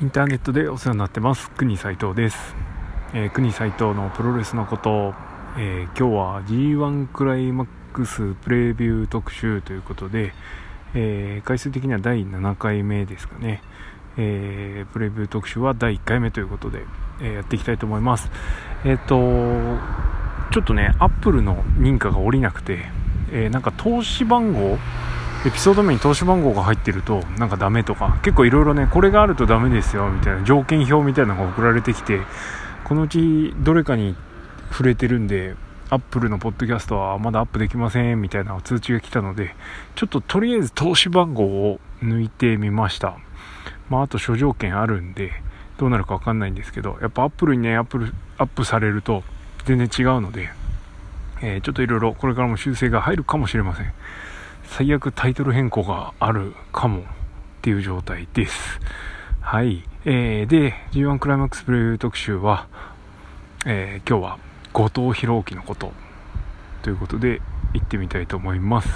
インターネットでお世話になってます。国斉藤です、えー、国斉藤のプロレスのこと、えー、今日は G1 クライマックスプレビュー特集ということで、えー、回数的には第7回目ですかね、えプレビュー特集は第1回目ということで、えやっていきたいと思います。えっ、とちょっとねアップルの認可が下りなくて、えなんか投資番号エピソード名に通し番号が入ってるとなんかダメとか結構いろいろねこれがあるとダメですよみたいな条件表みたいなのが送られてきてこのうちどれかに触れてるんでアップルのポッドキャストはまだアップできませんみたいな通知が来たのでちょっととりあえず通し番号を抜いてみました。まああと諸条件あるんでどうなるかわかんないんですけどやっぱアップルにねアップルアップされると全然違うので、えー、ちょっといろいろこれからも修正が入るかもしれません。最悪タイトル変更があるかもっていう状態です。はい。えー、で、G1 クライマックスプレビュー特集は、えー、今日は後藤弘樹のことということで行ってみたいと思います。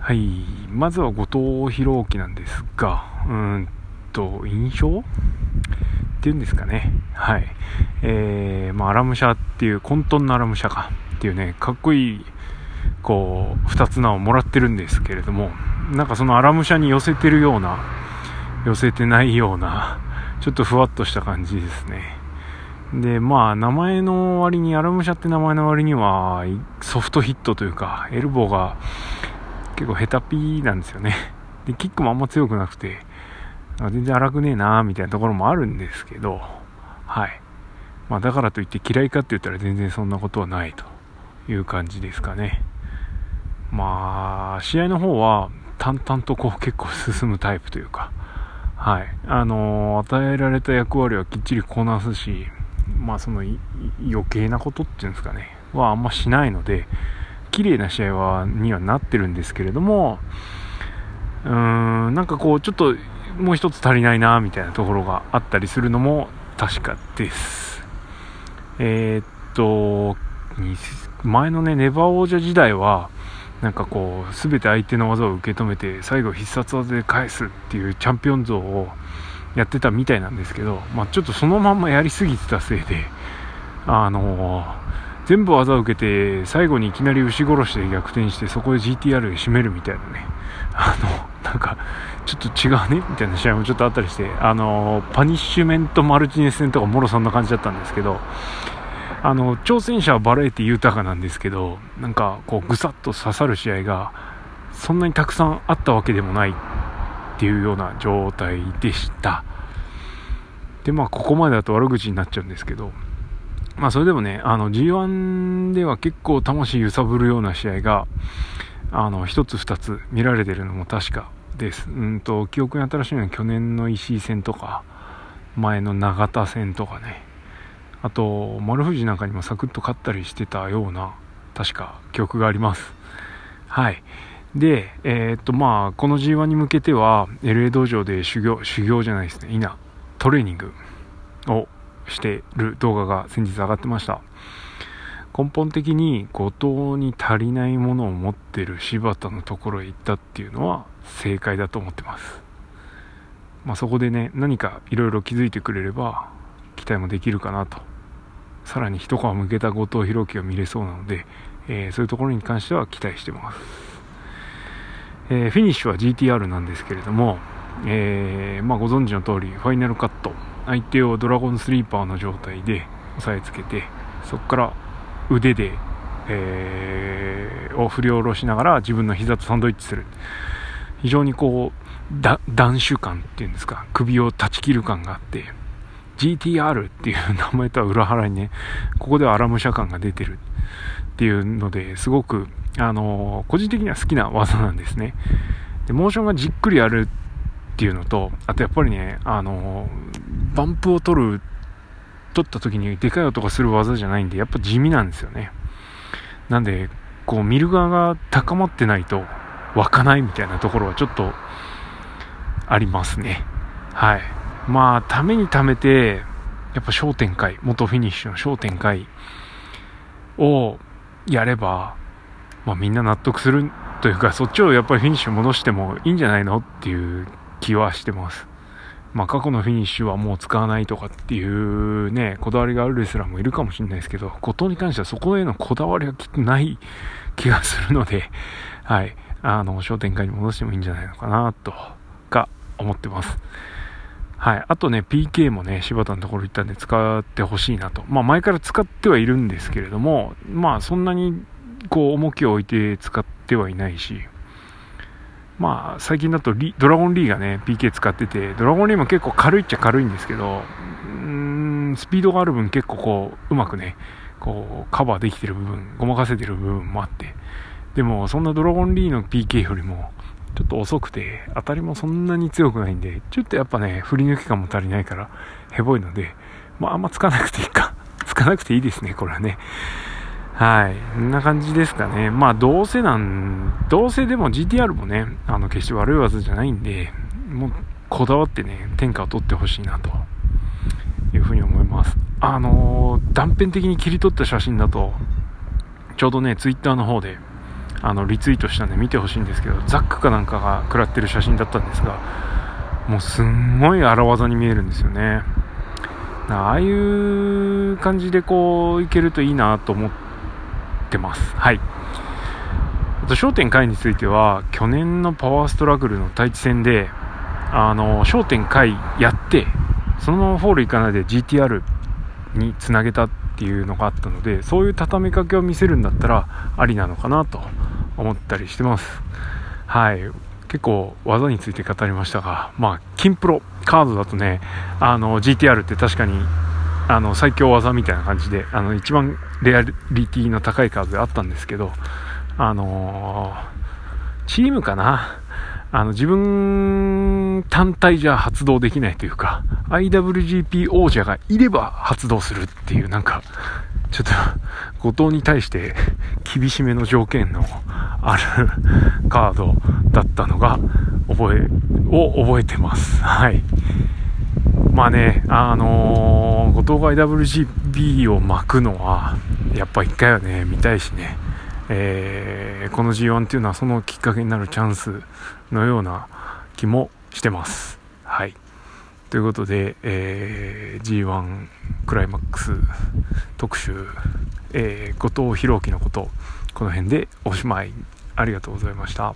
はい。まずは後藤弘樹なんですが、うんと、印象っていうんですかね。はい。えー、まあ、アラムシャっていう、混沌のアラムシャかっていうね、かっこいいこう2つ名をもらってるんですけれどもなんかそのアラムシャに寄せてるような寄せてないようなちょっとふわっとした感じですね。でまあ名前の割にアラムシャって名前の割にはソフトヒットというかエルボーが結構ヘタピーなんですよね。でキックもあんま強くなくて全然荒くねえなーみたいなところもあるんですけどはい。まあだからといって嫌いかって言ったら全然そんなことはないという感じですかね。まあ、試合の方は淡々とこう結構進むタイプというか、はい。あの、与えられた役割はきっちりこなすし、まあその余計なことっていうんですかね、はあんましないので、綺麗な試合は、にはなってるんですけれども、うーん、なんかこう、ちょっともう一つ足りないな、みたいなところがあったりするのも確かです。えー、っと、前のね、ネバ王者時代は、なんかこう全て相手の技を受け止めて最後必殺技で返すっていうチャンピオン像をやってたみたいなんですけど、まあ、ちょっとそのまんまやりすぎてたせいで、あのー、全部技を受けて最後にいきなり牛殺しで逆転してそこで GTR で締めるみたいなね。あのなんかちょっと違うね？みたいな試合もちょっとあったりしてあのー、パニッシュメントマルチネス戦とかもろそんな感じだったんですけどあの挑戦者はバラエティ豊かなんですけどなんかこうぐさっと刺さる試合がそんなにたくさんあったわけでもないっていうような状態でした。でまあここまでだと悪口になっちゃうんですけどまあそれでもねあの G1 では結構魂揺さぶるような試合があの1つ2つ見られてるのも確かです。うんと記憶に新しいのは去年の石井戦とか前の永田戦とかね。あと丸藤なんかにもサクッと勝ったりしてたような確か記憶があります。はい。でえー、っとまあこの G1 に向けては LA 道場で修行修行じゃないですね。いな。トレーニングをしてる動画が先日上がってました。根本的に後藤に足りないものを持ってる柴田のところへ行ったっていうのは正解だと思ってます。まあ、そこでね何かいろいろ気づいてくれれば期待もできるかなと。さらに一皮向けた後藤弘樹が見れそうなので、えー、そういうところに関しては期待してます、えー、フィニッシュは GTR なんですけれども、えー、まあ、ご存知の通りファイナルカット。相手をドラゴンスリーパーの状態で押さえつけてそこから腕で、えー、を振り下ろしながら自分の膝とサンドイッチする。非常にこう断手感っていうんですか首を断ち切る感があって GTR っていう名前とは裏腹にね、ここではアラム社感が出てるっていうので、すごく、あのー、個人的には好きな技なんですね。で、モーションがじっくりやるっていうのと、あとやっぱりね、あのー、バンプを取る、取った時にでかい音がする技じゃないんで、やっぱ地味なんですよね。なんで、こう見る側が高まってないと湧かないみたいなところはちょっとありますね。はい。まあ、ためにためて、やっぱ焦点会、元フィニッシュの焦点会をやれば、まあみんな納得するというか、そっちをやっぱりフィニッシュ戻してもいいんじゃないのっていう気はしてます。まあ、過去のフィニッシュはもう使わないとかっていうね、こだわりがあるレスラーもいるかもしれないですけど、後藤に関してはそこへのこだわりはきっとない気がするので、はい、あの、商店会に戻してもいいんじゃないのかな、とか思ってます。はい。あとね、PK もね、柴田のところ行ったんで使ってほしいなと。まあ前から使ってはいるんですけれども、まあそんなにこう重きを置いて使ってはいないし、まあ最近だとドラゴンリーがね、PK 使ってて、ドラゴンリーも結構軽いっちゃ軽いんですけど、うーん、スピードがある分結構こう、うまくね、こうカバーできてる部分、ごまかせてる部分もあって、でもそんなドラゴンリーの PK よりも、ちょっと遅くて、当たりもそんなに強くないんで、ちょっとやっぱね、振り抜き感も足りないから、ヘボいので、まあ、あんまつかなくていいか。つかなくていいですね、これはね。はい。こんな感じですかね。まあ、どうせなん、どうせでも GTR もね、あの、決して悪い技じゃないんで、もう、こだわってね、天下を取ってほしいな、というふうに思います。あのー、断片的に切り取った写真だと、ちょうどね、Twitter の方で、あのリツイートしたんで見てほしいんですけどザックかなんかが食らってる写真だったんですがもうすんごい荒技に見えるんですよね。ああいう感じでこういけるといいなと思ってます。はい。あと焦点回については去年のパワーストラグルの対地戦であの焦点回やってそのままフォールいかないで GTR につなげたっていうのがあったのでそういう畳みかけを見せるんだったらありなのかなと思ったりしてます。はい。結構技について語りましたがまあ金プロカードだとねあの GTR って確かにあの最強技みたいな感じであの一番レアリティの高いカードであったんですけどあのー、チームかな？あの自分単体じゃ発動できないというか IWGP 王者がいれば発動するっていうなんかちょっと後藤に対して厳しめの条件のあるカードだったのが覚え を覚えてますはいまあねあのー、後藤が IWGP を巻くのはやっぱ一回はね見たいしねえー、この G1 っていうのはそのきっかけになるチャンスのような気もしてます。はい。ということで、えー、G1 クライマックス特集、えー、後藤弘樹のこと、この辺でおしまい。ありがとうございました。